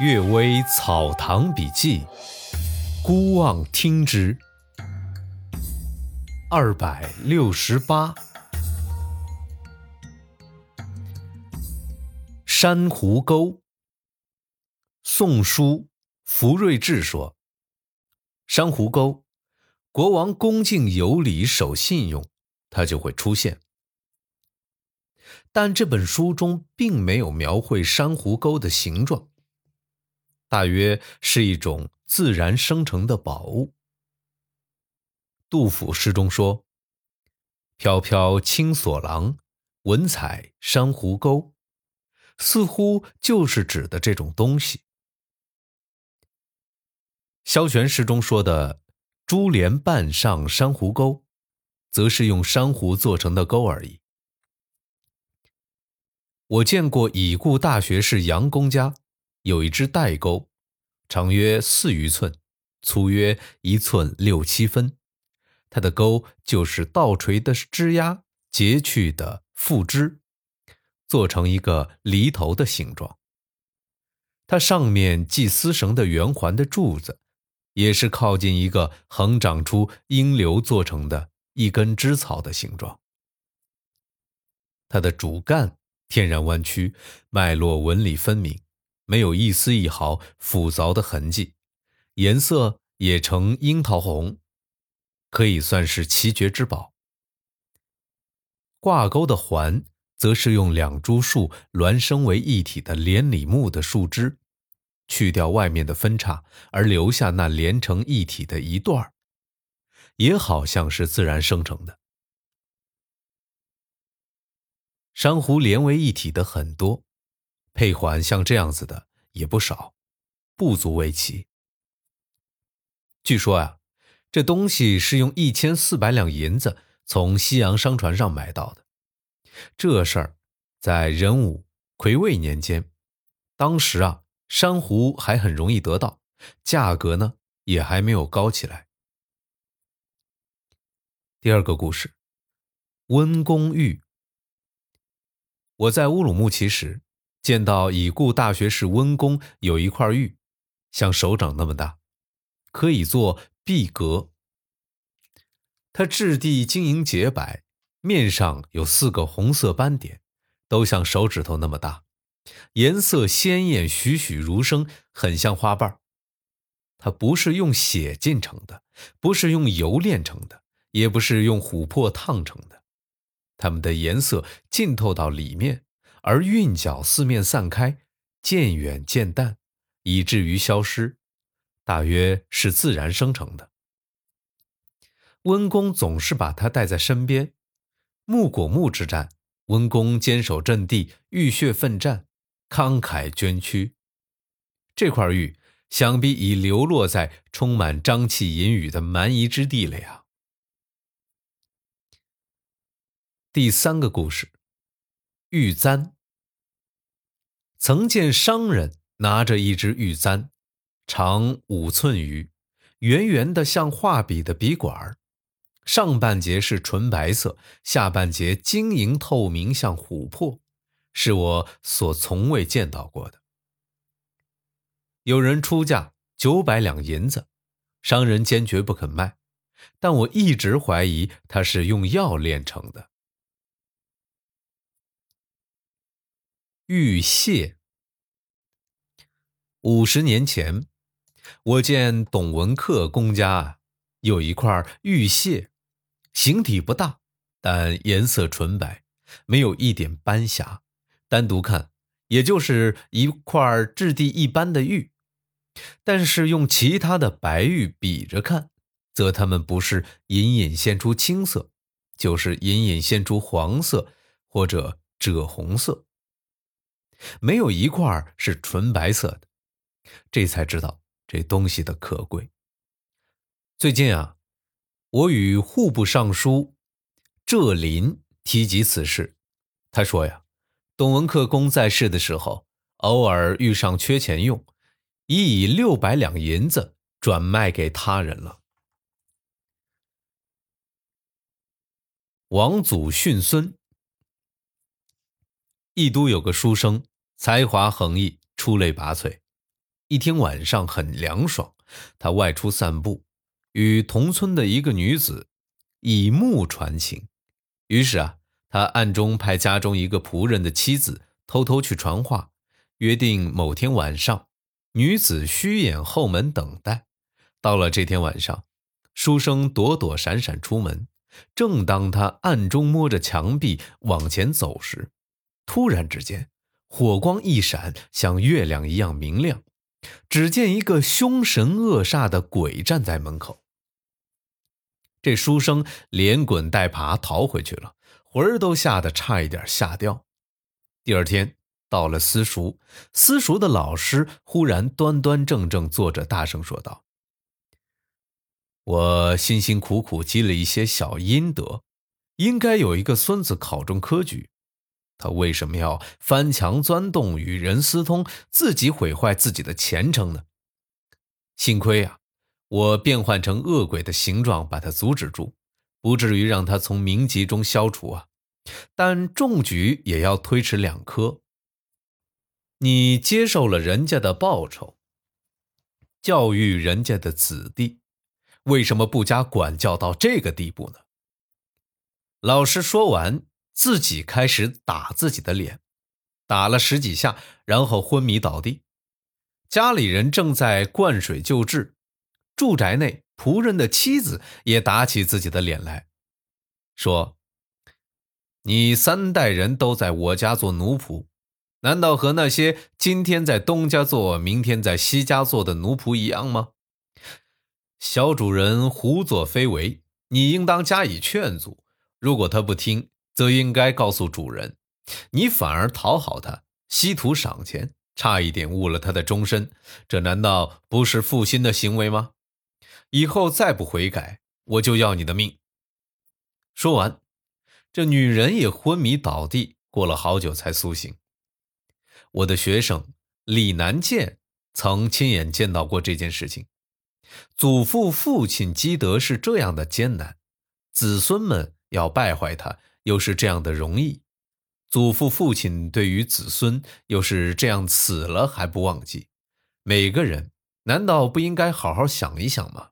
《岳微草堂笔记》，孤望听之。二百六十八，珊瑚沟。宋书福瑞志说：“珊瑚沟，国王恭敬有礼，守信用，他就会出现。”但这本书中并没有描绘珊瑚沟的形状。大约是一种自然生成的宝物。杜甫诗中说：“飘飘青锁廊，文采珊瑚沟。”似乎就是指的这种东西。萧玄诗中说的“珠帘半上珊瑚沟”，则是用珊瑚做成的沟而已。我见过已故大学士杨公家。有一只带钩，长约四余寸，粗约一寸六七分。它的钩就是倒垂的枝丫截去的附枝，做成一个犁头的形状。它上面系丝绳的圆环的柱子，也是靠近一个横长出阴流做成的一根枝草的形状。它的主干天然弯曲，脉络纹理分明。没有一丝一毫腐凿的痕迹，颜色也呈樱桃红，可以算是奇绝之宝。挂钩的环，则是用两株树孪生为一体的连理木的树枝，去掉外面的分叉，而留下那连成一体的一段也好像是自然生成的。珊瑚连为一体的很多。配环像这样子的也不少，不足为奇。据说啊，这东西是用一千四百两银子从西洋商船上买到的。这事儿在仁武、癸未年间，当时啊，珊瑚还很容易得到，价格呢也还没有高起来。第二个故事，温公玉。我在乌鲁木齐时。见到已故大学士温公有一块玉，像手掌那么大，可以做壁阁。它质地晶莹洁白，面上有四个红色斑点，都像手指头那么大，颜色鲜艳，栩栩如生，很像花瓣。它不是用血浸成的，不是用油炼成的，也不是用琥珀烫成的，它们的颜色浸透到里面。而韵脚四面散开，渐远渐淡，以至于消失，大约是自然生成的。温公总是把它带在身边。木果木之战，温公坚守阵地，浴血奋战，慷慨捐躯。这块玉想必已流落在充满瘴气淫雨的蛮夷之地了呀。第三个故事。玉簪。曾见商人拿着一只玉簪，长五寸余，圆圆的像画笔的笔管儿，上半截是纯白色，下半截晶莹透明，像琥珀，是我所从未见到过的。有人出价九百两银子，商人坚决不肯卖，但我一直怀疑他是用药炼成的。玉屑。五十年前，我见董文克公家有一块玉屑，形体不大，但颜色纯白，没有一点斑瑕。单独看，也就是一块质地一般的玉，但是用其他的白玉比着看，则它们不是隐隐现出青色，就是隐隐现出黄色或者赭红色。没有一块是纯白色的，这才知道这东西的可贵。最近啊，我与户部尚书浙林提及此事，他说呀，董文克公在世的时候，偶尔遇上缺钱用，已以六百两银子转卖给他人了。王祖训孙，义都有个书生。才华横溢，出类拔萃，一天晚上很凉爽，他外出散步，与同村的一个女子以目传情。于是啊，他暗中派家中一个仆人的妻子偷偷去传话，约定某天晚上，女子虚掩后门等待。到了这天晚上，书生躲躲闪闪出门，正当他暗中摸着墙壁往前走时，突然之间，火光一闪，像月亮一样明亮。只见一个凶神恶煞的鬼站在门口。这书生连滚带爬逃回去了，魂儿都吓得差一点吓掉。第二天到了私塾，私塾的老师忽然端端正正坐着，大声说道：“我辛辛苦苦积了一些小阴德，应该有一个孙子考中科举。”他为什么要翻墙钻洞与人私通，自己毁坏自己的前程呢？幸亏啊，我变换成恶鬼的形状把他阻止住，不至于让他从名籍中消除啊。但中举也要推迟两科。你接受了人家的报酬，教育人家的子弟，为什么不加管教到这个地步呢？老师说完。自己开始打自己的脸，打了十几下，然后昏迷倒地。家里人正在灌水救治，住宅内仆人的妻子也打起自己的脸来，说：“你三代人都在我家做奴仆，难道和那些今天在东家做、明天在西家做的奴仆一样吗？小主人胡作非为，你应当加以劝阻。如果他不听，”则应该告诉主人，你反而讨好他，稀图赏钱，差一点误了他的终身，这难道不是负心的行为吗？以后再不悔改，我就要你的命！说完，这女人也昏迷倒地，过了好久才苏醒。我的学生李南健曾亲眼见到过这件事情，祖父父亲积德是这样的艰难，子孙们要败坏他。又是这样的容易，祖父父亲对于子孙又是这样死了还不忘记，每个人难道不应该好好想一想吗？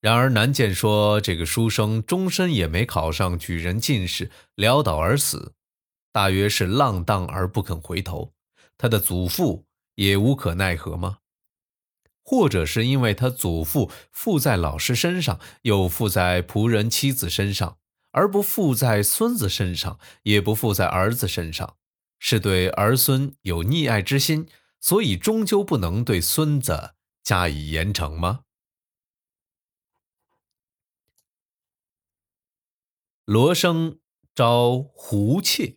然而南建说，这个书生终身也没考上举人进士，潦倒而死，大约是浪荡而不肯回头，他的祖父也无可奈何吗？或者是因为他祖父附在老师身上，又附在仆人妻子身上，而不附在孙子身上，也不附在儿子身上，是对儿孙有溺爱之心，所以终究不能对孙子加以严惩吗？罗生招狐妾，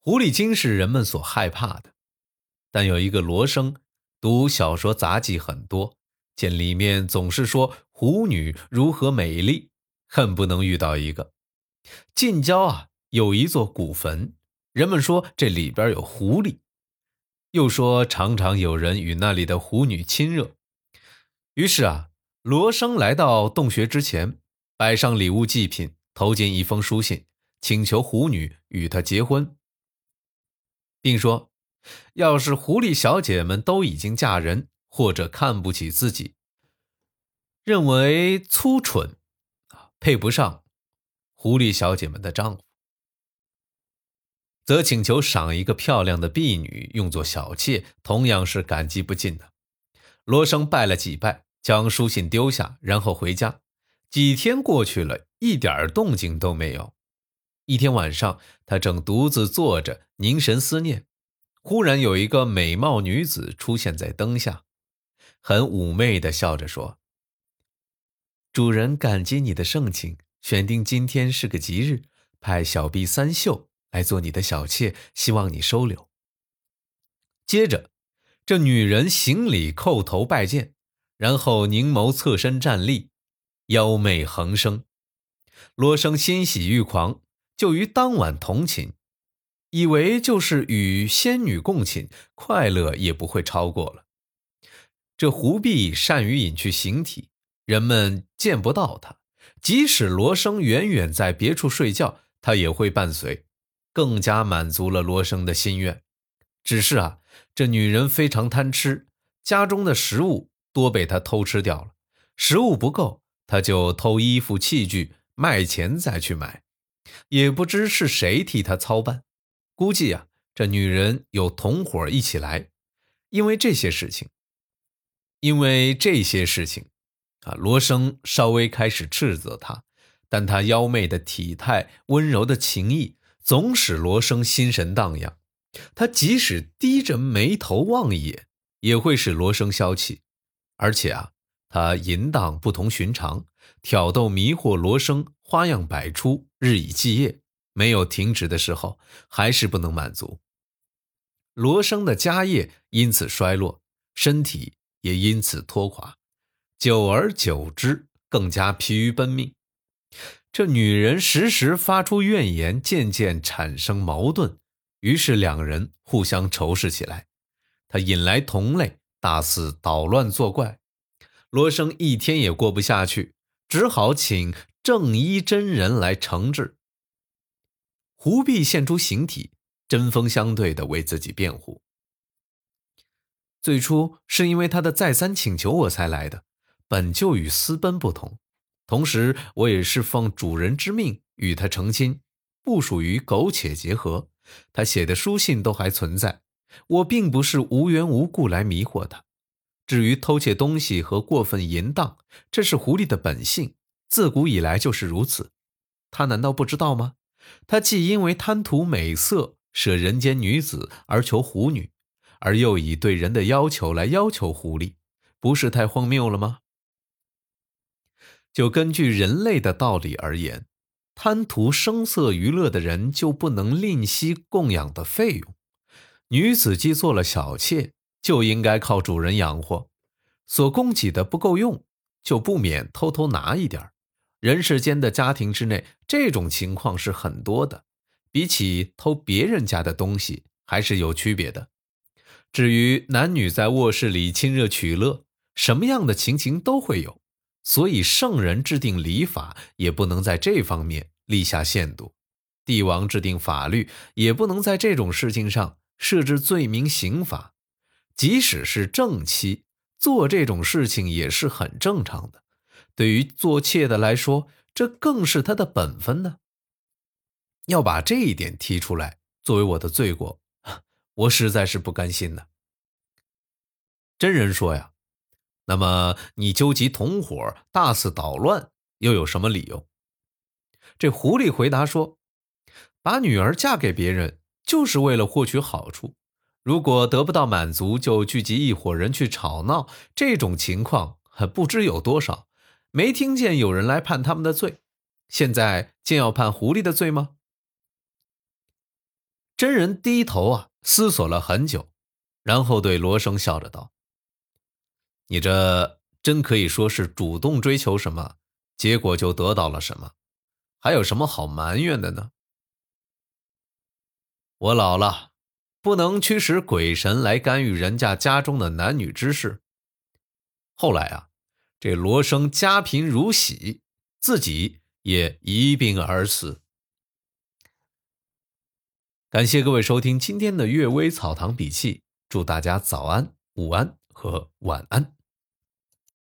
狐狸精是人们所害怕的，但有一个罗生。读小说杂记很多，见里面总是说狐女如何美丽，恨不能遇到一个。近郊啊有一座古坟，人们说这里边有狐狸，又说常常有人与那里的狐女亲热。于是啊，罗生来到洞穴之前，摆上礼物祭品，投进一封书信，请求狐女与他结婚，并说。要是狐狸小姐们都已经嫁人，或者看不起自己，认为粗蠢，配不上狐狸小姐们的丈夫，则请求赏一个漂亮的婢女用作小妾，同样是感激不尽的。罗生拜了几拜，将书信丢下，然后回家。几天过去了，一点动静都没有。一天晚上，他正独自坐着，凝神思念。忽然有一个美貌女子出现在灯下，很妩媚的笑着说：“主人感激你的盛情，选定今天是个吉日，派小婢三秀来做你的小妾，希望你收留。”接着，这女人行礼叩头拜见，然后凝眸侧身站立，妖媚横生。罗生欣喜欲狂，就于当晚同寝。以为就是与仙女共寝，快乐也不会超过了。这狐婢善于隐去形体，人们见不到她。即使罗生远远在别处睡觉，她也会伴随，更加满足了罗生的心愿。只是啊，这女人非常贪吃，家中的食物多被她偷吃掉了，食物不够，她就偷衣服器具，卖钱再去买。也不知是谁替她操办，估计啊，这女人有同伙一起来。因为这些事情，因为这些事情，啊，罗生稍微开始斥责她，但她妖媚的体态、温柔的情意，总使罗生心神荡漾。他即使低着眉头望一眼，也会使罗生消气。而且啊，他淫荡不同寻常，挑逗迷惑罗生，花样百出，日以继夜，没有停止的时候，还是不能满足。罗生的家业因此衰落，身体也因此拖垮，久而久之，更加疲于奔命。这女人时时发出怨言，渐渐产生矛盾，于是两人互相仇视起来。他引来同类，大肆捣乱作怪。罗生一天也过不下去，只好请正一真人来惩治。胡必现出形体。针锋相对的为自己辩护。最初是因为他的再三请求我才来的，本就与私奔不同。同时，我也是奉主人之命与他成亲，不属于苟且结合。他写的书信都还存在，我并不是无缘无故来迷惑他。至于偷窃东西和过分淫荡，这是狐狸的本性，自古以来就是如此。他难道不知道吗？他既因为贪图美色。舍人间女子而求狐女，而又以对人的要求来要求狐狸，不是太荒谬了吗？就根据人类的道理而言，贪图声色娱乐的人就不能吝惜供养的费用。女子既做了小妾，就应该靠主人养活，所供给的不够用，就不免偷偷拿一点儿人世间的家庭之内，这种情况是很多的。比起偷别人家的东西，还是有区别的。至于男女在卧室里亲热取乐，什么样的情形都会有，所以圣人制定礼法也不能在这方面立下限度，帝王制定法律也不能在这种事情上设置罪名刑罚。即使是正妻做这种事情也是很正常的，对于做妾的来说，这更是他的本分呢。要把这一点提出来作为我的罪过，我实在是不甘心呢。真人说呀，那么你纠集同伙大肆捣乱，又有什么理由？这狐狸回答说：“把女儿嫁给别人，就是为了获取好处。如果得不到满足，就聚集一伙人去吵闹。这种情况不知有多少，没听见有人来判他们的罪。现在竟要判狐狸的罪吗？”真人低头啊，思索了很久，然后对罗生笑着道：“你这真可以说是主动追求什么，结果就得到了什么，还有什么好埋怨的呢？我老了，不能驱使鬼神来干预人家家中的男女之事。后来啊，这罗生家贫如洗，自己也一病而死。”感谢各位收听今天的《阅微草堂笔记》，祝大家早安、午安和晚安。